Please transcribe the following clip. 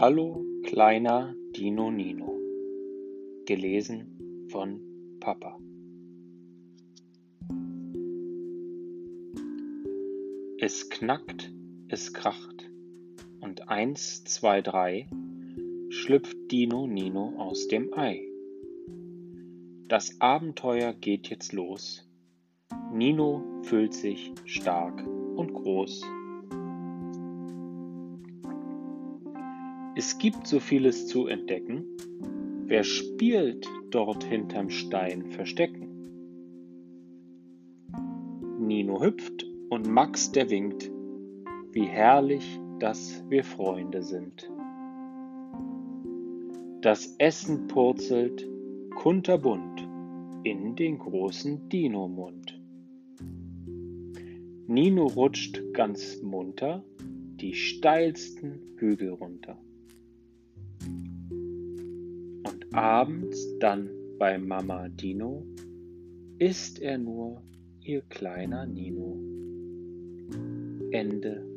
Hallo kleiner Dino Nino. Gelesen von Papa. Es knackt, es kracht und eins, zwei, drei schlüpft Dino Nino aus dem Ei. Das Abenteuer geht jetzt los. Nino fühlt sich stark und groß. Es gibt so vieles zu entdecken. Wer spielt dort hinterm Stein verstecken? Nino hüpft und Max der winkt. Wie herrlich, dass wir Freunde sind. Das Essen purzelt kunterbunt in den großen Dino-Mund. Nino rutscht ganz munter die steilsten Hügel runter. Abends dann bei Mama Dino ist er nur ihr kleiner Nino. Ende